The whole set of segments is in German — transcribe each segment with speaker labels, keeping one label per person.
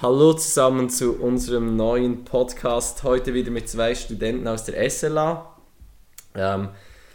Speaker 1: Hallo zusammen zu unserem neuen Podcast. Heute wieder mit zwei Studenten aus der SLA. Ähm,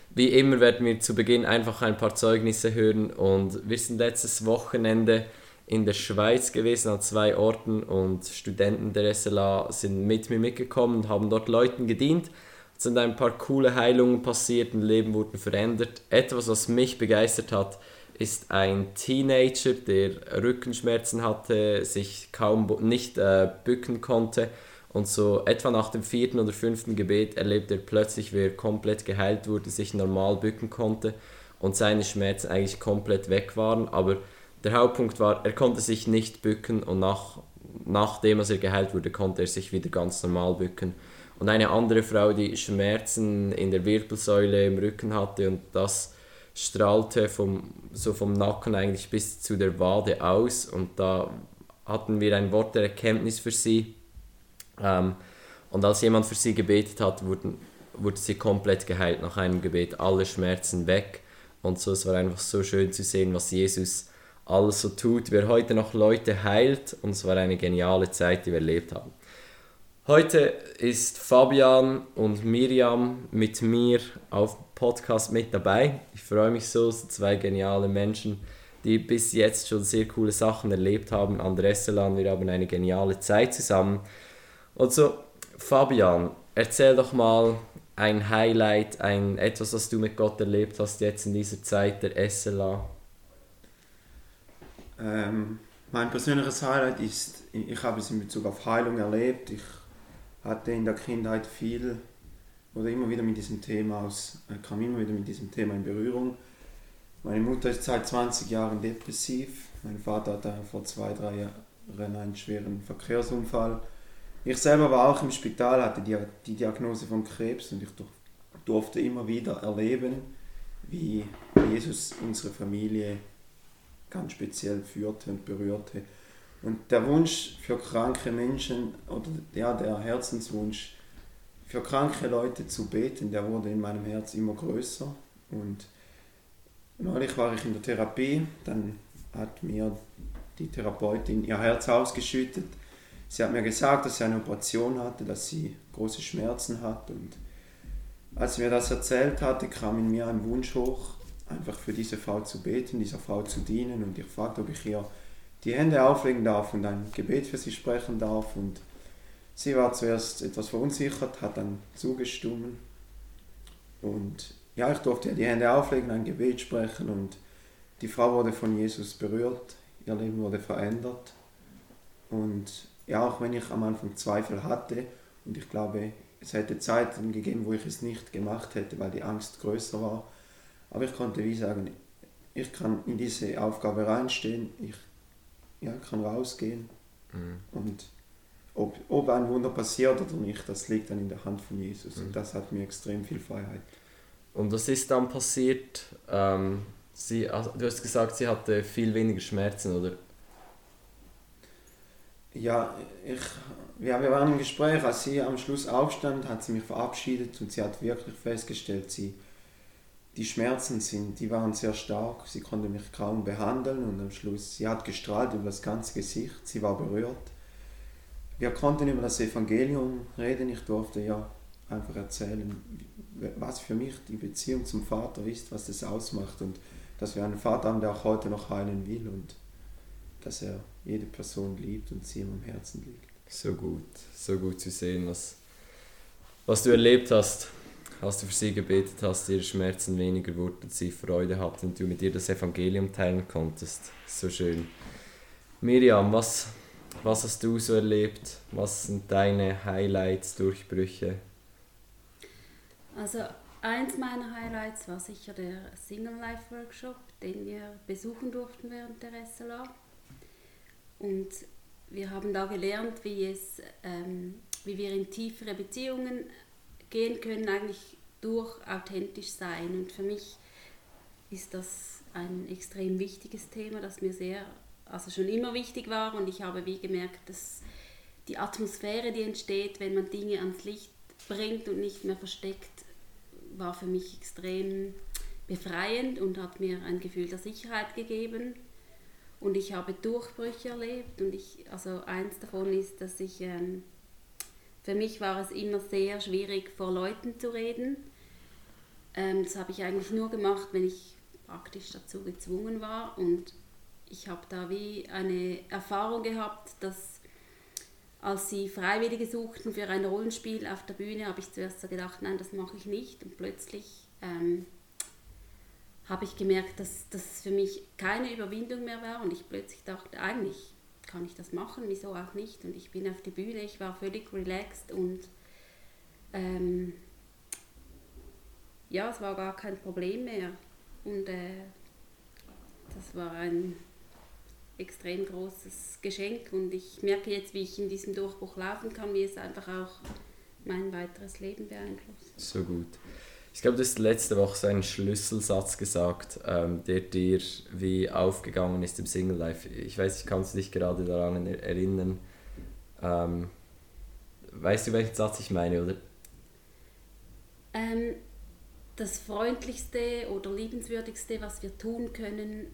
Speaker 1: wie immer werden wir zu Beginn einfach ein paar Zeugnisse hören und wir sind letztes Wochenende in der Schweiz gewesen an zwei Orten und Studenten der SLA sind mit mir mitgekommen und haben dort Leuten gedient. Es sind ein paar coole Heilungen passiert und Leben wurden verändert. Etwas, was mich begeistert hat, ist ein Teenager, der Rückenschmerzen hatte, sich kaum nicht äh, bücken konnte und so etwa nach dem vierten oder fünften Gebet erlebte er plötzlich, wie er komplett geheilt wurde, sich normal bücken konnte und seine Schmerzen eigentlich komplett weg waren. Aber der Hauptpunkt war, er konnte sich nicht bücken und nach, nachdem er geheilt wurde, konnte er sich wieder ganz normal bücken. Und eine andere Frau, die Schmerzen in der Wirbelsäule im Rücken hatte und das strahlte vom, so vom Nacken eigentlich bis zu der Wade aus und da hatten wir ein Wort der Erkenntnis für sie. Ähm, und als jemand für sie gebetet hat, wurden, wurde sie komplett geheilt nach einem Gebet, alle Schmerzen weg. Und so, es war einfach so schön zu sehen, was Jesus alles so tut, wer heute noch Leute heilt. Und es war eine geniale Zeit, die wir erlebt haben. Heute ist Fabian und Miriam mit mir auf Podcast mit dabei. Ich freue mich so, zwei geniale Menschen, die bis jetzt schon sehr coole Sachen erlebt haben. Andres Elan, wir haben eine geniale Zeit zusammen. Und so, Fabian, erzähl doch mal ein Highlight, ein etwas, was du mit Gott erlebt hast jetzt in dieser Zeit der SLA.
Speaker 2: Ähm, mein persönliches Highlight ist, ich habe es in Bezug auf Heilung erlebt. Ich hatte in der Kindheit viel oder immer wieder mit diesem Thema aus, äh, kam immer wieder mit diesem Thema in Berührung. Meine Mutter ist seit 20 Jahren depressiv. Mein Vater hatte vor zwei, drei Jahren einen schweren Verkehrsunfall. Ich selber war auch im Spital, hatte die, die Diagnose von Krebs und ich durfte immer wieder erleben, wie Jesus unsere Familie ganz speziell führte und berührte. Und der Wunsch für kranke Menschen oder ja, der Herzenswunsch für kranke Leute zu beten, der wurde in meinem Herz immer größer. Und neulich war ich in der Therapie, dann hat mir die Therapeutin ihr Herz ausgeschüttet. Sie hat mir gesagt, dass sie eine Operation hatte, dass sie große Schmerzen hat. Und als sie mir das erzählt hatte, kam in mir ein Wunsch hoch, einfach für diese Frau zu beten, dieser Frau zu dienen. Und ich fragte, ob ich ihr die Hände auflegen darf und ein Gebet für sie sprechen darf. Und sie war zuerst etwas verunsichert, hat dann zugestimmt. Und ja, ich durfte ihr die Hände auflegen, ein Gebet sprechen und die Frau wurde von Jesus berührt, ihr Leben wurde verändert. Und ja, auch wenn ich am Anfang Zweifel hatte und ich glaube, es hätte Zeiten gegeben, wo ich es nicht gemacht hätte, weil die Angst größer war. Aber ich konnte wie sagen, ich kann in diese Aufgabe reinstehen, ich ja, kann rausgehen. Mhm. Und ob, ob ein Wunder passiert oder nicht, das liegt dann in der Hand von Jesus. Mhm. Und das hat mir extrem viel Freiheit.
Speaker 1: Und was ist dann passiert? Ähm, sie, also, du hast gesagt, sie hatte viel weniger Schmerzen, oder?
Speaker 2: Ja, ich, ja, wir waren im Gespräch. Als sie am Schluss aufstand, hat sie mich verabschiedet und sie hat wirklich festgestellt, sie die Schmerzen sind, die waren sehr stark. Sie konnte mich kaum behandeln und am Schluss, sie hat gestrahlt über das ganze Gesicht, sie war berührt. Wir konnten über das Evangelium reden. Ich durfte ja einfach erzählen, was für mich die Beziehung zum Vater ist, was das ausmacht und dass wir einen Vater haben, der auch heute noch heilen will und dass er jede Person liebt und sie ihm am Herzen liegt.
Speaker 1: So gut, so gut zu sehen, was, was du erlebt hast als du für sie gebetet hast, ihre Schmerzen weniger wurden, sie Freude hatten und du mit ihr das Evangelium teilen konntest. So schön. Miriam, was, was hast du so erlebt? Was sind deine Highlights, Durchbrüche?
Speaker 3: Also eins meiner Highlights war sicher der Single Life Workshop, den wir besuchen durften während der SLA. Und wir haben da gelernt, wie, es, ähm, wie wir in tiefere Beziehungen gehen können, eigentlich durch authentisch sein. Und für mich ist das ein extrem wichtiges Thema, das mir sehr, also schon immer wichtig war. Und ich habe wie gemerkt, dass die Atmosphäre, die entsteht, wenn man Dinge ans Licht bringt und nicht mehr versteckt, war für mich extrem befreiend und hat mir ein Gefühl der Sicherheit gegeben. und ich habe Durchbrüche erlebt und ich, also eins davon ist, dass ich, ähm, für mich war es immer sehr schwierig, vor Leuten zu reden. Ähm, das habe ich eigentlich nur gemacht, wenn ich praktisch dazu gezwungen war und ich habe da wie eine Erfahrung gehabt, dass als sie Freiwillige suchten für ein Rollenspiel auf der Bühne, habe ich zuerst so gedacht, nein, das mache ich nicht. Und plötzlich ähm, habe ich gemerkt, dass das für mich keine Überwindung mehr war und ich plötzlich dachte, eigentlich kann ich das machen, wieso auch nicht. Und ich bin auf die Bühne, ich war völlig relaxed und ähm, ja, es war gar kein Problem mehr. Und äh, das war ein extrem großes Geschenk und ich merke jetzt, wie ich in diesem Durchbruch laufen kann, wie es einfach auch mein weiteres Leben beeinflusst.
Speaker 1: So gut. Ich glaube, du hast letzte Woche so einen Schlüsselsatz gesagt, ähm, der dir wie aufgegangen ist im Single Life. Ich weiß, ich kann dich gerade daran erinnern. Ähm, weißt du, welchen Satz ich meine, oder?
Speaker 3: Ähm, das freundlichste oder liebenswürdigste, was wir tun können,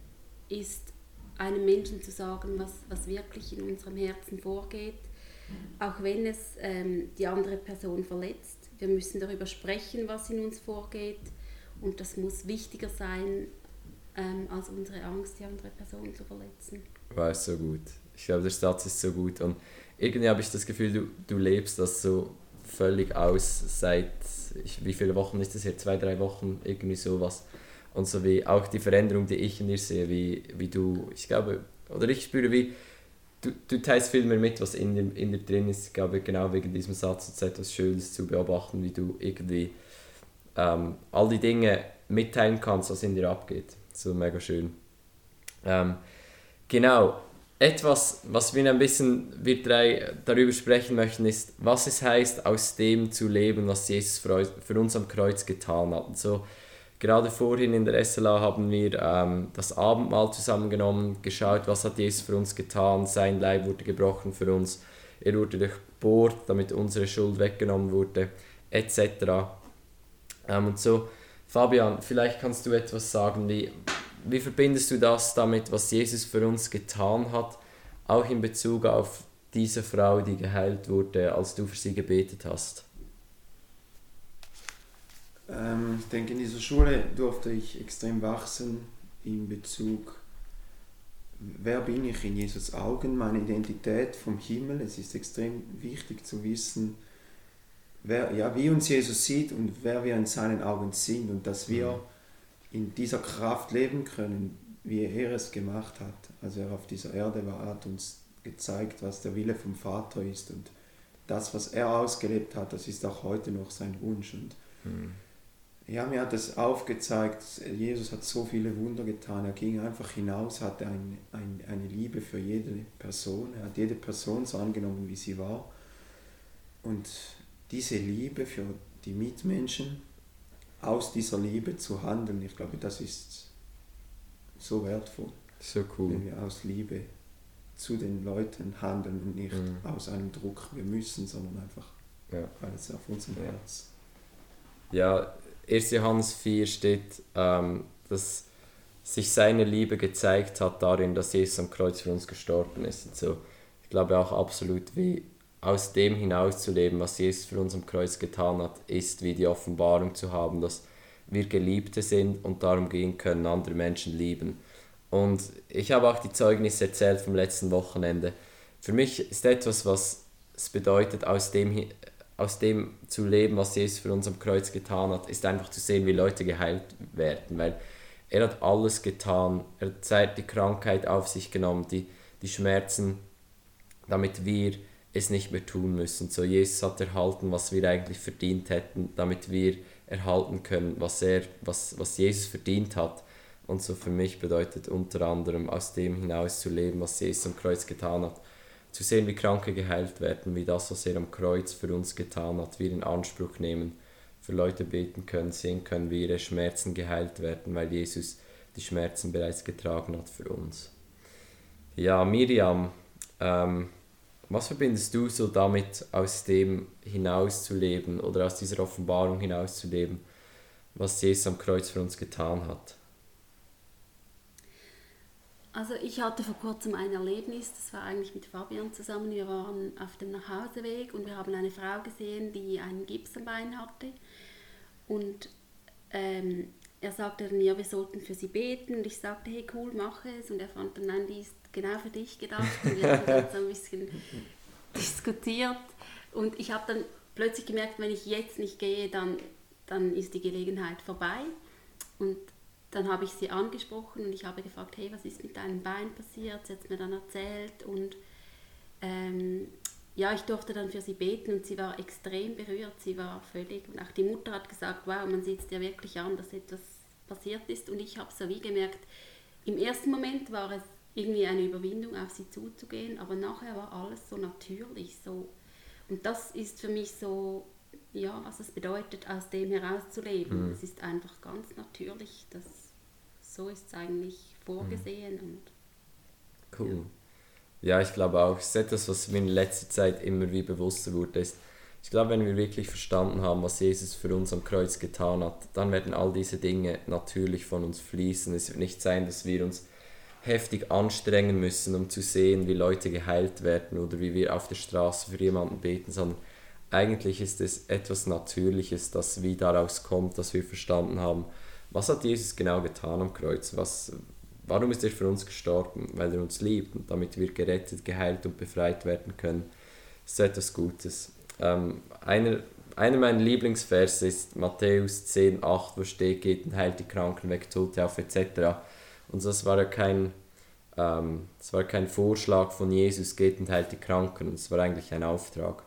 Speaker 3: ist einem Menschen zu sagen, was, was wirklich in unserem Herzen vorgeht, auch wenn es ähm, die andere Person verletzt wir müssen darüber sprechen, was in uns vorgeht. Und das muss wichtiger sein, ähm, als unsere Angst, die andere Person zu verletzen.
Speaker 1: War so gut. Ich glaube, der Satz ist so gut. Und irgendwie habe ich das Gefühl, du, du lebst das so völlig aus seit, ich, wie viele Wochen ist das hier? Zwei, drei Wochen, irgendwie sowas. Und so wie auch die Veränderung, die ich in dir sehe, wie, wie du, ich glaube, oder ich spüre, wie du, du teilst viel mehr mit, was in dir, in dir drin ist. Ich glaube, genau wegen diesem Satz ist etwas Schönes zu beobachten, wie du irgendwie ähm, all die Dinge mitteilen kannst, was in dir abgeht. So mega schön. Ähm, genau, etwas, was wir ein bisschen, wir drei darüber sprechen möchten, ist, was es heißt, aus dem zu leben, was Jesus für, für uns am Kreuz getan hat. Und so, Gerade vorhin in der SLA haben wir ähm, das Abendmahl zusammengenommen, geschaut, was hat Jesus für uns getan. Sein Leib wurde gebrochen für uns. Er wurde durchbohrt, damit unsere Schuld weggenommen wurde, etc. Ähm, und so, Fabian, vielleicht kannst du etwas sagen, wie, wie verbindest du das damit, was Jesus für uns getan hat, auch in Bezug auf diese Frau, die geheilt wurde, als du für sie gebetet hast?
Speaker 2: Ähm, ich denke, in dieser Schule durfte ich extrem wachsen in Bezug, wer bin ich in Jesus Augen, meine Identität vom Himmel. Es ist extrem wichtig zu wissen, wer, ja, wie uns Jesus sieht und wer wir in seinen Augen sind und dass wir mhm. in dieser Kraft leben können, wie er es gemacht hat. als er auf dieser Erde war, hat uns gezeigt, was der Wille vom Vater ist und das, was er ausgelebt hat, das ist auch heute noch sein Wunsch. Und mhm ja, mir hat es aufgezeigt, Jesus hat so viele Wunder getan. Er ging einfach hinaus, hatte ein, ein, eine Liebe für jede Person. Er hat jede Person so angenommen, wie sie war. Und diese Liebe für die Mitmenschen, aus dieser Liebe zu handeln, ich glaube, das ist so wertvoll.
Speaker 1: So cool.
Speaker 2: Wenn wir aus Liebe zu den Leuten handeln und nicht mhm. aus einem Druck, wir müssen, sondern einfach, ja. weil es auf unserem ja. Herz.
Speaker 1: Ja, 1. Johannes 4 steht, ähm, dass sich seine Liebe gezeigt hat darin, dass Jesus am Kreuz für uns gestorben ist. Und so, ich glaube auch absolut, wie aus dem hinauszuleben, was Jesus für uns am Kreuz getan hat, ist wie die Offenbarung zu haben, dass wir Geliebte sind und darum gehen können, andere Menschen lieben. Und ich habe auch die Zeugnisse erzählt vom letzten Wochenende. Für mich ist etwas, was es bedeutet, aus dem aus dem zu leben, was Jesus für uns am Kreuz getan hat, ist einfach zu sehen, wie Leute geheilt werden, weil er hat alles getan, er hat die Krankheit auf sich genommen, die, die Schmerzen, damit wir es nicht mehr tun müssen. So Jesus hat erhalten, was wir eigentlich verdient hätten, damit wir erhalten können, was er, was, was Jesus verdient hat. Und so für mich bedeutet unter anderem aus dem hinaus zu leben, was Jesus am Kreuz getan hat zu sehen, wie Kranke geheilt werden, wie das, was er am Kreuz für uns getan hat, wir in Anspruch nehmen, für Leute beten können, sehen können, wie ihre Schmerzen geheilt werden, weil Jesus die Schmerzen bereits getragen hat für uns. Ja, Miriam, ähm, was verbindest du so damit, aus dem hinauszuleben oder aus dieser Offenbarung hinauszuleben, was Jesus am Kreuz für uns getan hat?
Speaker 3: Also ich hatte vor kurzem ein Erlebnis, das war eigentlich mit Fabian zusammen. Wir waren auf dem Nachhauseweg und wir haben eine Frau gesehen, die einen Gips am Bein hatte. Und ähm, er sagte dann, ja, wir sollten für sie beten. Und ich sagte, hey, cool, mach es. Und er fand dann, nein, die ist genau für dich gedacht. Und wir haben dann so ein bisschen diskutiert. Und ich habe dann plötzlich gemerkt, wenn ich jetzt nicht gehe, dann, dann ist die Gelegenheit vorbei. Und dann habe ich sie angesprochen und ich habe gefragt, hey, was ist mit deinem Bein passiert? Sie hat mir dann erzählt und ähm, ja, ich durfte dann für sie beten und sie war extrem berührt. Sie war völlig, und auch die Mutter hat gesagt, wow, man sieht es dir wirklich an, dass etwas passiert ist. Und ich habe so wie gemerkt, im ersten Moment war es irgendwie eine Überwindung, auf sie zuzugehen, aber nachher war alles so natürlich. So. Und das ist für mich so ja, was es bedeutet, aus dem herauszuleben. Mhm. Es ist einfach ganz natürlich, dass so ist es eigentlich vorgesehen. Mhm. Und,
Speaker 1: cool. Ja. ja. ich glaube auch, es ist etwas, was mir in letzter Zeit immer wie bewusster wurde. Ist, ich glaube, wenn wir wirklich verstanden haben, was Jesus für uns am Kreuz getan hat, dann werden all diese Dinge natürlich von uns fließen. Es wird nicht sein, dass wir uns heftig anstrengen müssen, um zu sehen, wie Leute geheilt werden oder wie wir auf der Straße für jemanden beten, sondern eigentlich ist es etwas Natürliches, das wie daraus kommt, dass wir verstanden haben, was hat Jesus genau getan am Kreuz? Was, warum ist er für uns gestorben? Weil er uns liebt und damit wir gerettet, geheilt und befreit werden können. Das ist etwas Gutes. Ähm, einer, einer meiner Lieblingsverse ist Matthäus 10, 8, wo steht, geht und heilt die Kranken weg, Tote auf etc. Und das war ja kein, ähm, das war kein Vorschlag von Jesus, geht und heilt die Kranken, es war eigentlich ein Auftrag.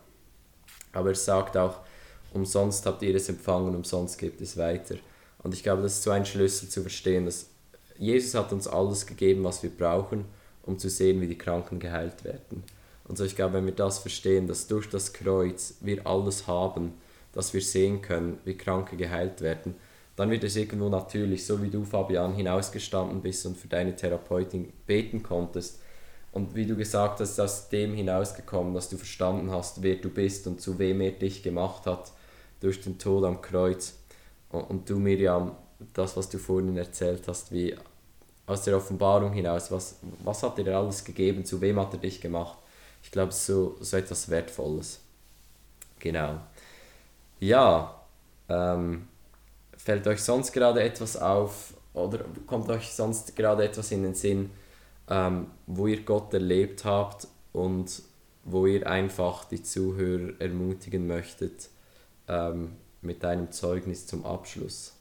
Speaker 1: Aber er sagt auch, umsonst habt ihr es empfangen, umsonst gebt es weiter. Und ich glaube, das ist so ein Schlüssel zu verstehen, dass Jesus hat uns alles gegeben, was wir brauchen, um zu sehen, wie die Kranken geheilt werden. Und so ich glaube, wenn wir das verstehen, dass durch das Kreuz wir alles haben, dass wir sehen können, wie Kranke geheilt werden, dann wird es irgendwo natürlich, so wie du, Fabian, hinausgestanden bist und für deine Therapeutin beten konntest, und wie du gesagt hast, aus dem hinausgekommen, dass du verstanden hast, wer du bist und zu wem er dich gemacht hat durch den Tod am Kreuz. Und du, Miriam, das, was du vorhin erzählt hast, wie aus der Offenbarung hinaus, was, was hat er alles gegeben, zu wem hat er dich gemacht? Ich glaube, so, so etwas Wertvolles. Genau. Ja, ähm, fällt euch sonst gerade etwas auf oder kommt euch sonst gerade etwas in den Sinn, ähm, wo ihr Gott erlebt habt und wo ihr einfach die Zuhörer ermutigen möchtet ähm, mit einem Zeugnis zum Abschluss?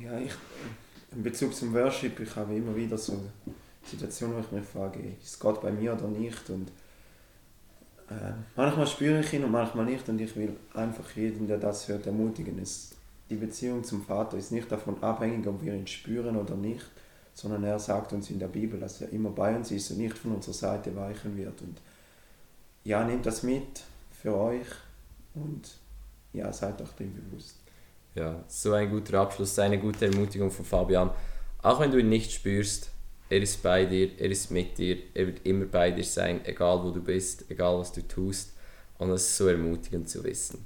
Speaker 2: Ja, ich, in Bezug zum Worship, ich habe immer wieder so Situationen, wo ich mich frage, ist Gott bei mir oder nicht? Und äh, manchmal spüre ich ihn und manchmal nicht und ich will einfach jeden, der das hört, ermutigen. Es, die Beziehung zum Vater ist nicht davon abhängig, ob wir ihn spüren oder nicht, sondern er sagt uns in der Bibel, dass er immer bei uns ist und nicht von unserer Seite weichen wird. Und ja, nehmt das mit für euch und ja, seid euch dem bewusst.
Speaker 1: Ja, so ein guter Abschluss, eine gute Ermutigung von Fabian. Auch wenn du ihn nicht spürst, er ist bei dir, er ist mit dir, er wird immer bei dir sein, egal wo du bist, egal was du tust. Und es ist so ermutigend zu wissen.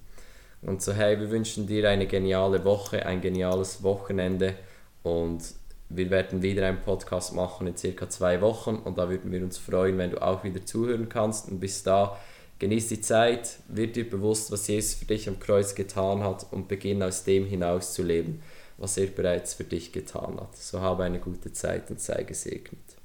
Speaker 1: Und so, hey, wir wünschen dir eine geniale Woche, ein geniales Wochenende und wir werden wieder einen Podcast machen in circa zwei Wochen und da würden wir uns freuen, wenn du auch wieder zuhören kannst. Und bis da, genieß die Zeit, wird dir bewusst, was Jesus für dich am Kreuz getan hat und beginn aus dem hinaus zu leben, was er bereits für dich getan hat. So habe eine gute Zeit und sei gesegnet.